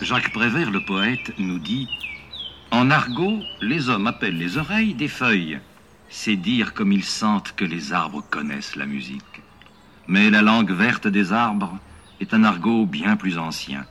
Jacques Prévert, le poète, nous dit En argot, les hommes appellent les oreilles des feuilles. C'est dire comme ils sentent que les arbres connaissent la musique. Mais la langue verte des arbres est un argot bien plus ancien.